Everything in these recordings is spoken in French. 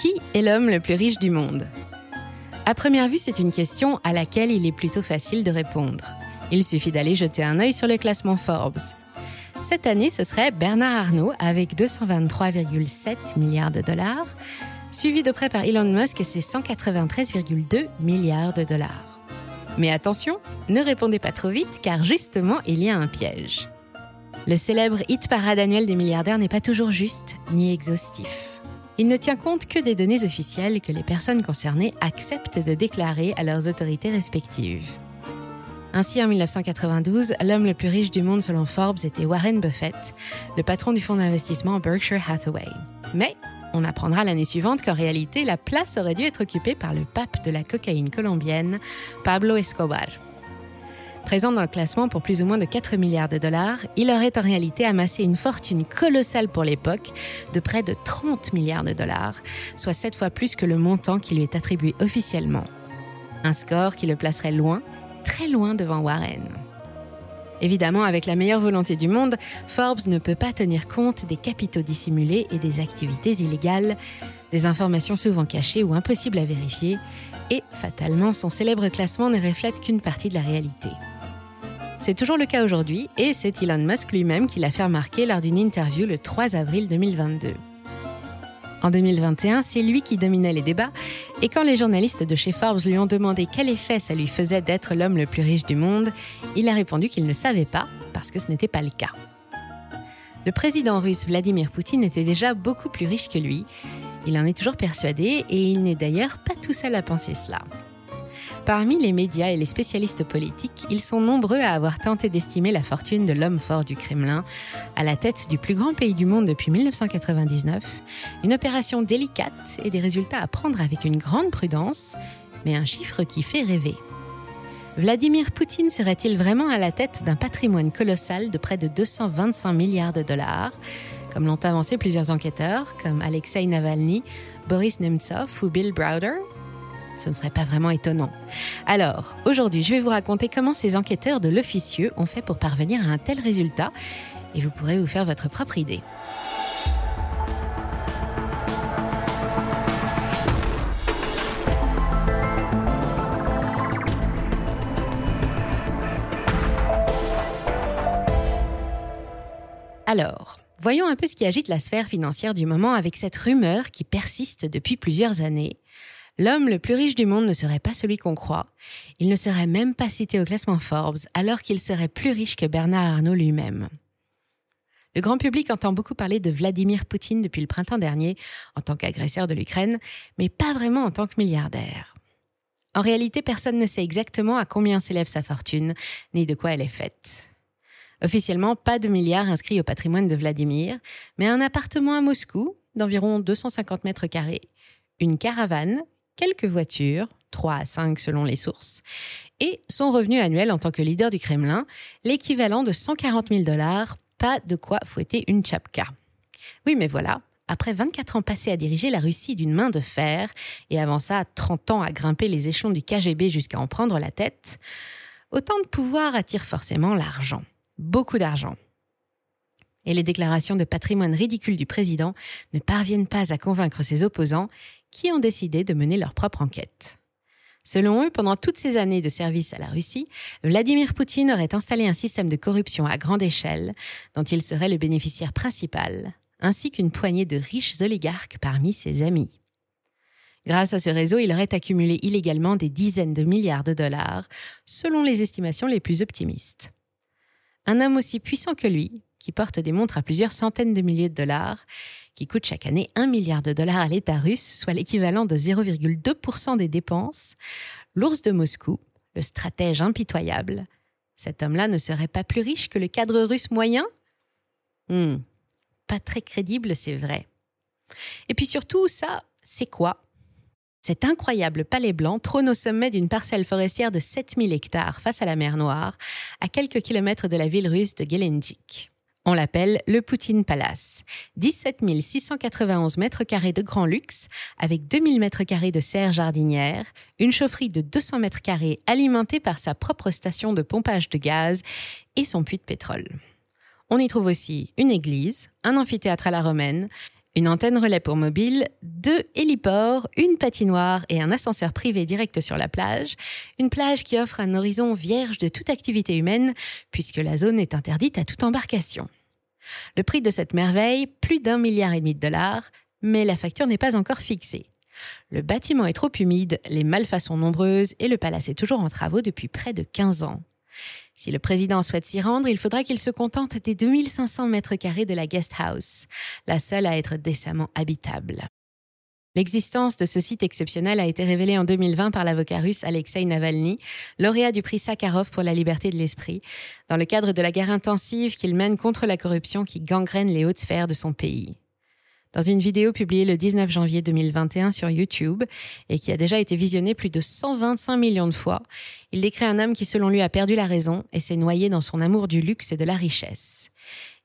Qui est l'homme le plus riche du monde? À première vue, c'est une question à laquelle il est plutôt facile de répondre. Il suffit d'aller jeter un œil sur le classement Forbes. Cette année, ce serait Bernard Arnault avec 223,7 milliards de dollars, suivi de près par Elon Musk et ses 193,2 milliards de dollars. Mais attention, ne répondez pas trop vite car justement, il y a un piège. Le célèbre hit parade annuel des milliardaires n'est pas toujours juste ni exhaustif. Il ne tient compte que des données officielles que les personnes concernées acceptent de déclarer à leurs autorités respectives. Ainsi, en 1992, l'homme le plus riche du monde selon Forbes était Warren Buffett, le patron du fonds d'investissement Berkshire Hathaway. Mais on apprendra l'année suivante qu'en réalité, la place aurait dû être occupée par le pape de la cocaïne colombienne, Pablo Escobar. Présent dans le classement pour plus ou moins de 4 milliards de dollars, il aurait en réalité amassé une fortune colossale pour l'époque de près de 30 milliards de dollars, soit 7 fois plus que le montant qui lui est attribué officiellement. Un score qui le placerait loin, très loin devant Warren. Évidemment, avec la meilleure volonté du monde, Forbes ne peut pas tenir compte des capitaux dissimulés et des activités illégales, des informations souvent cachées ou impossibles à vérifier, et fatalement, son célèbre classement ne reflète qu'une partie de la réalité. C'est toujours le cas aujourd'hui et c'est Elon Musk lui-même qui l'a fait remarquer lors d'une interview le 3 avril 2022. En 2021, c'est lui qui dominait les débats et quand les journalistes de chez Forbes lui ont demandé quel effet ça lui faisait d'être l'homme le plus riche du monde, il a répondu qu'il ne savait pas parce que ce n'était pas le cas. Le président russe Vladimir Poutine était déjà beaucoup plus riche que lui. Il en est toujours persuadé et il n'est d'ailleurs pas tout seul à penser cela. Parmi les médias et les spécialistes politiques, ils sont nombreux à avoir tenté d'estimer la fortune de l'homme fort du Kremlin, à la tête du plus grand pays du monde depuis 1999, une opération délicate et des résultats à prendre avec une grande prudence, mais un chiffre qui fait rêver. Vladimir Poutine serait-il vraiment à la tête d'un patrimoine colossal de près de 225 milliards de dollars, comme l'ont avancé plusieurs enquêteurs comme Alexei Navalny, Boris Nemtsov ou Bill Browder? Ce ne serait pas vraiment étonnant. Alors, aujourd'hui, je vais vous raconter comment ces enquêteurs de l'officieux ont fait pour parvenir à un tel résultat, et vous pourrez vous faire votre propre idée. Alors, voyons un peu ce qui agite la sphère financière du moment avec cette rumeur qui persiste depuis plusieurs années. L'homme le plus riche du monde ne serait pas celui qu'on croit. Il ne serait même pas cité au classement Forbes, alors qu'il serait plus riche que Bernard Arnault lui-même. Le grand public entend beaucoup parler de Vladimir Poutine depuis le printemps dernier en tant qu'agresseur de l'Ukraine, mais pas vraiment en tant que milliardaire. En réalité, personne ne sait exactement à combien s'élève sa fortune, ni de quoi elle est faite. Officiellement, pas de milliards inscrits au patrimoine de Vladimir, mais un appartement à Moscou d'environ 250 mètres carrés, une caravane quelques voitures, 3 à 5 selon les sources, et son revenu annuel en tant que leader du Kremlin, l'équivalent de 140 000 dollars, pas de quoi fouetter une chapka. Oui, mais voilà, après 24 ans passés à diriger la Russie d'une main de fer, et avant ça 30 ans à grimper les échelons du KGB jusqu'à en prendre la tête, autant de pouvoir attire forcément l'argent. Beaucoup d'argent. Et les déclarations de patrimoine ridicule du président ne parviennent pas à convaincre ses opposants qui ont décidé de mener leur propre enquête. Selon eux, pendant toutes ces années de service à la Russie, Vladimir Poutine aurait installé un système de corruption à grande échelle dont il serait le bénéficiaire principal, ainsi qu'une poignée de riches oligarques parmi ses amis. Grâce à ce réseau, il aurait accumulé illégalement des dizaines de milliards de dollars, selon les estimations les plus optimistes. Un homme aussi puissant que lui, qui porte des montres à plusieurs centaines de milliers de dollars, qui coûte chaque année un milliard de dollars à l'État russe, soit l'équivalent de 0,2% des dépenses, l'ours de Moscou, le stratège impitoyable, cet homme-là ne serait pas plus riche que le cadre russe moyen? Hmm, Pas très crédible, c'est vrai. Et puis surtout, ça, c'est quoi? Cet incroyable palais blanc trône au sommet d'une parcelle forestière de 7000 hectares face à la mer Noire, à quelques kilomètres de la ville russe de Gelendzhik. On l'appelle le Poutine Palace. 17 691 mètres carrés de grand luxe, avec 2000 mètres carrés de serre jardinière, une chaufferie de 200 mètres carrés alimentée par sa propre station de pompage de gaz et son puits de pétrole. On y trouve aussi une église, un amphithéâtre à la romaine, Une antenne relais pour mobile, deux héliports, une patinoire et un ascenseur privé direct sur la plage. Une plage qui offre un horizon vierge de toute activité humaine, puisque la zone est interdite à toute embarcation. Le prix de cette merveille, plus d'un milliard et demi de dollars, mais la facture n'est pas encore fixée. Le bâtiment est trop humide, les malfaçons nombreuses et le palace est toujours en travaux depuis près de 15 ans. Si le président souhaite s'y rendre, il faudra qu'il se contente des 2500 mètres carrés de la guest house, la seule à être décemment habitable. L'existence de ce site exceptionnel a été révélée en 2020 par l'avocat russe Alexei Navalny, lauréat du prix Sakharov pour la liberté de l'esprit, dans le cadre de la guerre intensive qu'il mène contre la corruption qui gangrène les hautes sphères de son pays. Dans une vidéo publiée le 19 janvier 2021 sur YouTube et qui a déjà été visionnée plus de 125 millions de fois, il décrit un homme qui selon lui a perdu la raison et s'est noyé dans son amour du luxe et de la richesse.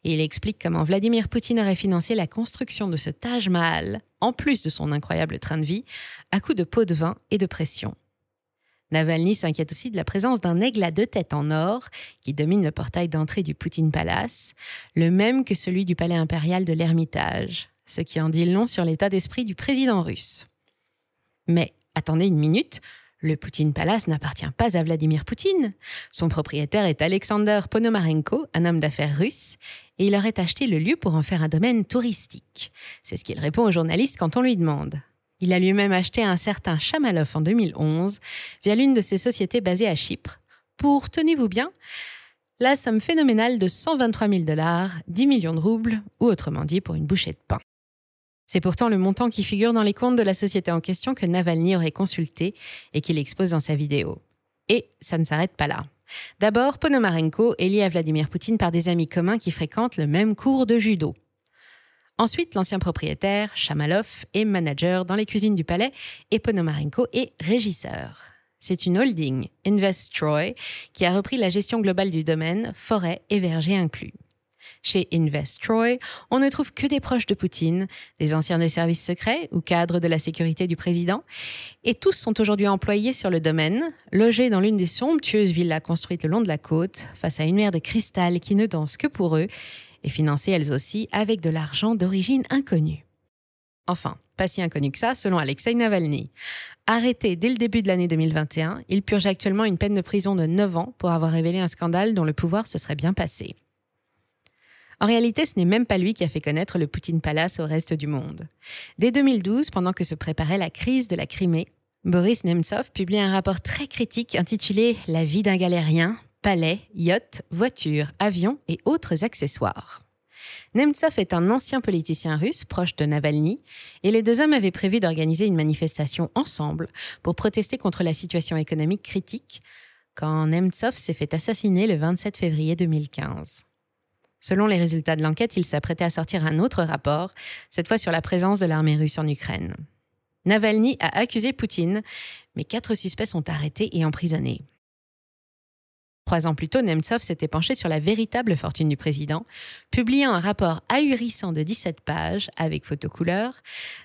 Il explique comment Vladimir Poutine aurait financé la construction de ce Taj Mahal, en plus de son incroyable train de vie, à coups de pots de vin et de pression. Navalny s'inquiète aussi de la présence d'un aigle à deux têtes en or qui domine le portail d'entrée du Poutine Palace, le même que celui du palais impérial de l'Ermitage, ce qui en dit long sur l'état d'esprit du président russe. Mais attendez une minute, le Poutine Palace n'appartient pas à Vladimir Poutine. Son propriétaire est Alexander Ponomarenko, un homme d'affaires russe, et il aurait acheté le lieu pour en faire un domaine touristique. C'est ce qu'il répond aux journalistes quand on lui demande. Il a lui-même acheté un certain Chamalov en 2011 via l'une de ses sociétés basées à Chypre pour, tenez-vous bien, la somme phénoménale de 123 000 dollars, 10 millions de roubles, ou autrement dit pour une bouchée de pain. C'est pourtant le montant qui figure dans les comptes de la société en question que Navalny aurait consulté et qu'il expose dans sa vidéo. Et ça ne s'arrête pas là. D'abord, Ponomarenko est lié à Vladimir Poutine par des amis communs qui fréquentent le même cours de judo. Ensuite, l'ancien propriétaire, Chamalov, est manager dans les cuisines du palais et Ponomarenko est régisseur. C'est une holding, Investroy, qui a repris la gestion globale du domaine, forêt et verger inclus. Chez Investroy, on ne trouve que des proches de Poutine, des anciens des services secrets ou cadres de la sécurité du président, et tous sont aujourd'hui employés sur le domaine, logés dans l'une des somptueuses villas construites le long de la côte, face à une mer de cristal qui ne danse que pour eux, et financées elles aussi avec de l'argent d'origine inconnue. Enfin, pas si inconnu que ça, selon Alexei Navalny. Arrêté dès le début de l'année 2021, il purge actuellement une peine de prison de 9 ans pour avoir révélé un scandale dont le pouvoir se serait bien passé. En réalité, ce n'est même pas lui qui a fait connaître le Poutine Palace au reste du monde. Dès 2012, pendant que se préparait la crise de la Crimée, Boris Nemtsov publie un rapport très critique intitulé La vie d'un galérien, palais, yacht, voitures, avions et autres accessoires. Nemtsov est un ancien politicien russe proche de Navalny, et les deux hommes avaient prévu d'organiser une manifestation ensemble pour protester contre la situation économique critique, quand Nemtsov s'est fait assassiner le 27 février 2015. Selon les résultats de l'enquête, il s'apprêtait à sortir un autre rapport, cette fois sur la présence de l'armée russe en Ukraine. Navalny a accusé Poutine, mais quatre suspects sont arrêtés et emprisonnés. Trois ans plus tôt, Nemtsov s'était penché sur la véritable fortune du président, publiant un rapport ahurissant de 17 pages, avec photocouleur,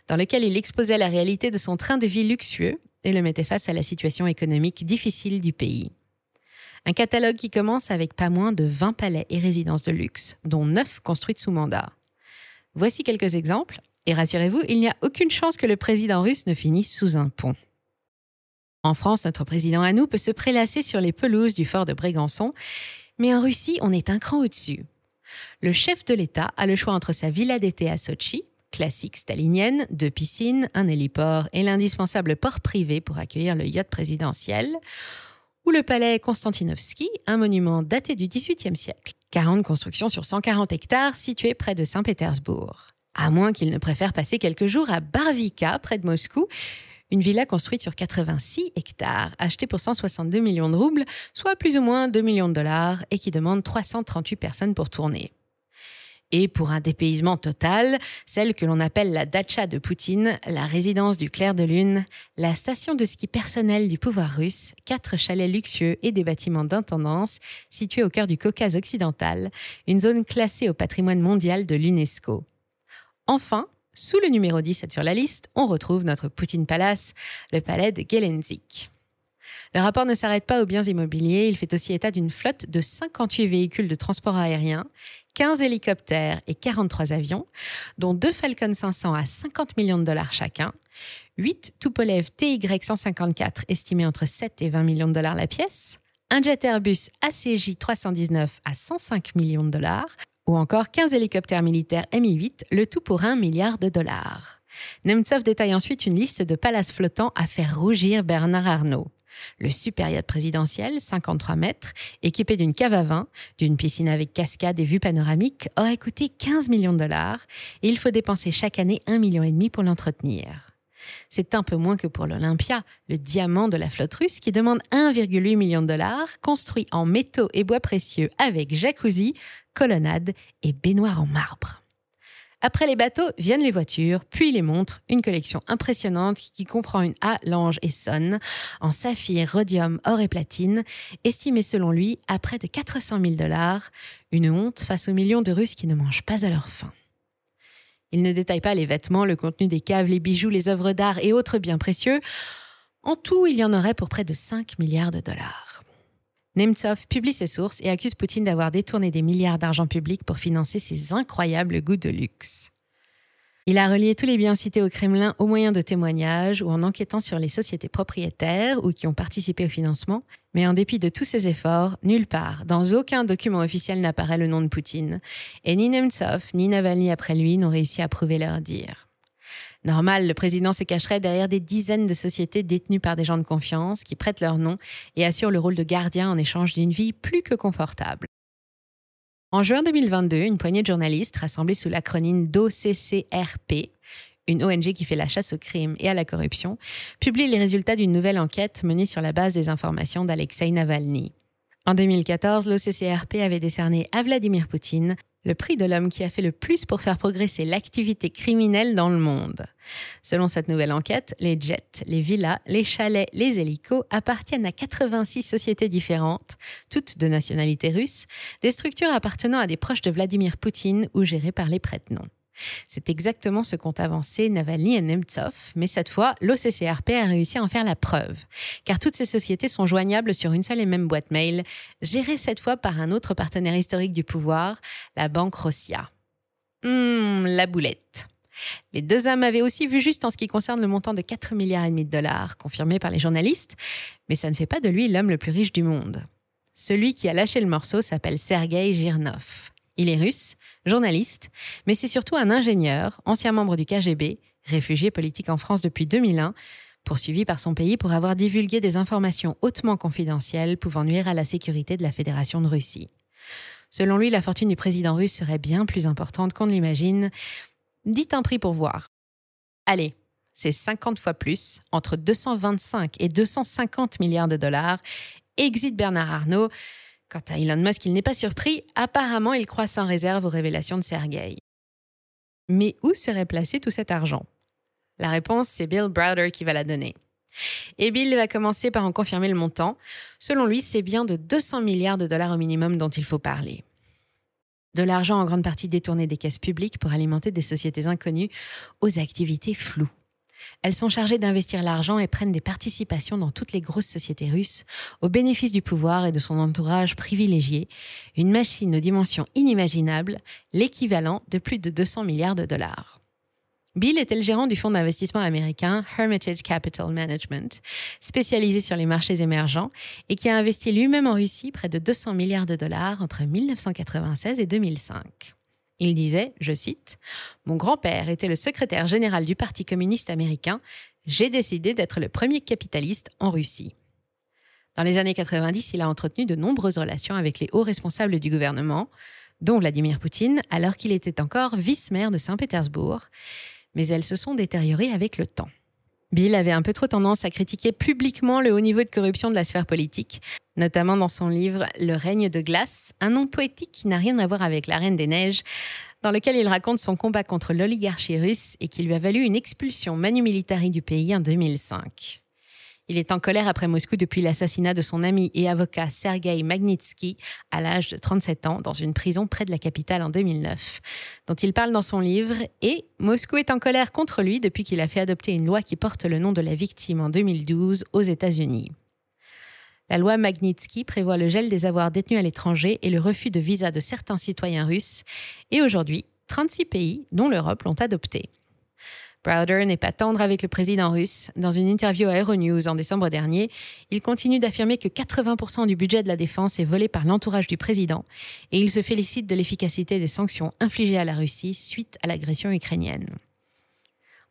dans lequel il exposait la réalité de son train de vie luxueux et le mettait face à la situation économique difficile du pays. Un catalogue qui commence avec pas moins de 20 palais et résidences de luxe, dont 9 construites sous mandat. Voici quelques exemples, et rassurez-vous, il n'y a aucune chance que le président russe ne finisse sous un pont. En France, notre président à nous peut se prélasser sur les pelouses du fort de Brégançon, mais en Russie, on est un cran au-dessus. Le chef de l'État a le choix entre sa villa d'été à Sochi, classique stalinienne, deux piscines, un héliport et l'indispensable port privé pour accueillir le yacht présidentiel, ou le palais Konstantinovski, un monument daté du XVIIIe siècle. 40 constructions sur 140 hectares situées près de Saint-Pétersbourg. À moins qu'il ne préfère passer quelques jours à Barvika, près de Moscou, une villa construite sur 86 hectares, achetée pour 162 millions de roubles, soit plus ou moins 2 millions de dollars, et qui demande 338 personnes pour tourner et pour un dépaysement total, celle que l'on appelle la Dacha de Poutine, la résidence du clair de lune, la station de ski personnelle du pouvoir russe, quatre chalets luxueux et des bâtiments d'intendance situés au cœur du Caucase occidental, une zone classée au patrimoine mondial de l'UNESCO. Enfin, sous le numéro 17 sur la liste, on retrouve notre Poutine Palace, le palais de Gelenzik. Le rapport ne s'arrête pas aux biens immobiliers, il fait aussi état d'une flotte de 58 véhicules de transport aérien, 15 hélicoptères et 43 avions, dont deux Falcon 500 à 50 millions de dollars chacun, 8 Tupolev TY-154 estimés entre 7 et 20 millions de dollars la pièce, un jet Airbus ACJ 319 à 105 millions de dollars, ou encore 15 hélicoptères militaires Mi-8, le tout pour 1 milliard de dollars. Nemtsov détaille ensuite une liste de palaces flottants à faire rougir Bernard Arnault. Le yacht présidentiel, 53 mètres, équipé d'une cave à vin, d'une piscine avec cascade et vue panoramique, aurait coûté 15 millions de dollars et il faut dépenser chaque année 1,5 million pour l'entretenir. C'est un peu moins que pour l'Olympia, le diamant de la flotte russe qui demande 1,8 million de dollars, construit en métaux et bois précieux avec jacuzzi, colonnade et baignoire en marbre. Après les bateaux viennent les voitures, puis les montres, une collection impressionnante qui comprend une A, Lange et Sonne, en saphir, rhodium, or et platine, estimée selon lui à près de 400 000 dollars, une honte face aux millions de Russes qui ne mangent pas à leur faim. Il ne détaille pas les vêtements, le contenu des caves, les bijoux, les œuvres d'art et autres biens précieux. En tout, il y en aurait pour près de 5 milliards de dollars. Nemtsov publie ses sources et accuse Poutine d'avoir détourné des milliards d'argent public pour financer ses incroyables goûts de luxe. Il a relié tous les biens cités au Kremlin au moyen de témoignages ou en enquêtant sur les sociétés propriétaires ou qui ont participé au financement, mais en dépit de tous ces efforts, nulle part, dans aucun document officiel n'apparaît le nom de Poutine, et ni Nemtsov ni Navalny après lui n'ont réussi à prouver leur dire. Normal, le président se cacherait derrière des dizaines de sociétés détenues par des gens de confiance qui prêtent leur nom et assurent le rôle de gardien en échange d'une vie plus que confortable. En juin 2022, une poignée de journalistes rassemblés sous l'acronyme d'OCCRP, une ONG qui fait la chasse au crime et à la corruption, publie les résultats d'une nouvelle enquête menée sur la base des informations d'Alexei Navalny. En 2014, l'OCCRP avait décerné à Vladimir Poutine le prix de l'homme qui a fait le plus pour faire progresser l'activité criminelle dans le monde. Selon cette nouvelle enquête, les jets, les villas, les chalets, les hélicos appartiennent à 86 sociétés différentes, toutes de nationalité russe, des structures appartenant à des proches de Vladimir Poutine ou gérées par les prête-noms. C'est exactement ce qu'ont avancé Navalny et Nemtsov, mais cette fois, l'OCCRP a réussi à en faire la preuve, car toutes ces sociétés sont joignables sur une seule et même boîte mail, gérée cette fois par un autre partenaire historique du pouvoir, la banque Rossia. Hum, la boulette. Les deux hommes avaient aussi vu juste en ce qui concerne le montant de 4 milliards et demi de dollars, confirmé par les journalistes, mais ça ne fait pas de lui l'homme le plus riche du monde. Celui qui a lâché le morceau s'appelle Sergei Girnov. Il est russe, journaliste, mais c'est surtout un ingénieur, ancien membre du KGB, réfugié politique en France depuis 2001, poursuivi par son pays pour avoir divulgué des informations hautement confidentielles pouvant nuire à la sécurité de la Fédération de Russie. Selon lui, la fortune du président russe serait bien plus importante qu'on ne l'imagine. Dites un prix pour voir. Allez, c'est 50 fois plus, entre 225 et 250 milliards de dollars. Exit Bernard Arnault. Quant à Elon Musk, il n'est pas surpris. Apparemment, il croit sans réserve aux révélations de Sergey. Mais où serait placé tout cet argent? La réponse, c'est Bill Browder qui va la donner. Et Bill va commencer par en confirmer le montant. Selon lui, c'est bien de 200 milliards de dollars au minimum dont il faut parler. De l'argent en grande partie détourné des caisses publiques pour alimenter des sociétés inconnues aux activités floues. Elles sont chargées d'investir l'argent et prennent des participations dans toutes les grosses sociétés russes, au bénéfice du pouvoir et de son entourage privilégié, une machine aux dimensions inimaginables, l'équivalent de plus de 200 milliards de dollars. Bill était le gérant du fonds d'investissement américain Hermitage Capital Management, spécialisé sur les marchés émergents et qui a investi lui-même en Russie près de 200 milliards de dollars entre 1996 et 2005. Il disait, je cite, Mon grand-père était le secrétaire général du Parti communiste américain. J'ai décidé d'être le premier capitaliste en Russie. Dans les années 90, il a entretenu de nombreuses relations avec les hauts responsables du gouvernement, dont Vladimir Poutine, alors qu'il était encore vice-maire de Saint-Pétersbourg, mais elles se sont détériorées avec le temps. Bill avait un peu trop tendance à critiquer publiquement le haut niveau de corruption de la sphère politique, notamment dans son livre Le règne de glace, un nom poétique qui n'a rien à voir avec la Reine des Neiges, dans lequel il raconte son combat contre l'oligarchie russe et qui lui a valu une expulsion manu militari du pays en 2005. Il est en colère après Moscou depuis l'assassinat de son ami et avocat Sergei Magnitsky à l'âge de 37 ans dans une prison près de la capitale en 2009, dont il parle dans son livre, et Moscou est en colère contre lui depuis qu'il a fait adopter une loi qui porte le nom de la victime en 2012 aux États-Unis. La loi Magnitsky prévoit le gel des avoirs détenus à l'étranger et le refus de visa de certains citoyens russes. Et aujourd'hui, 36 pays, dont l'Europe, l'ont adopté. Browder n'est pas tendre avec le président russe. Dans une interview à Euronews en décembre dernier, il continue d'affirmer que 80% du budget de la défense est volé par l'entourage du président et il se félicite de l'efficacité des sanctions infligées à la Russie suite à l'agression ukrainienne.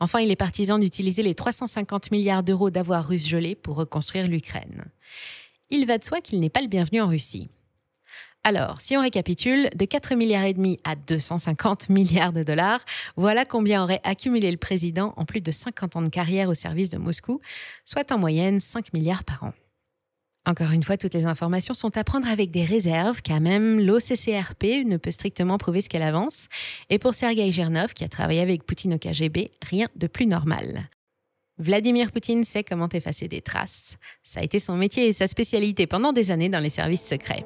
Enfin, il est partisan d'utiliser les 350 milliards d'euros d'avoirs russes gelés pour reconstruire l'Ukraine. Il va de soi qu'il n'est pas le bienvenu en Russie. Alors, si on récapitule, de 4 milliards et demi à 250 milliards de dollars, voilà combien aurait accumulé le président en plus de 50 ans de carrière au service de Moscou, soit en moyenne 5 milliards par an. Encore une fois, toutes les informations sont à prendre avec des réserves, car même l'OCCRP ne peut strictement prouver ce qu'elle avance. Et pour Sergei Gernov, qui a travaillé avec Poutine au KGB, rien de plus normal. Vladimir Poutine sait comment effacer des traces. Ça a été son métier et sa spécialité pendant des années dans les services secrets.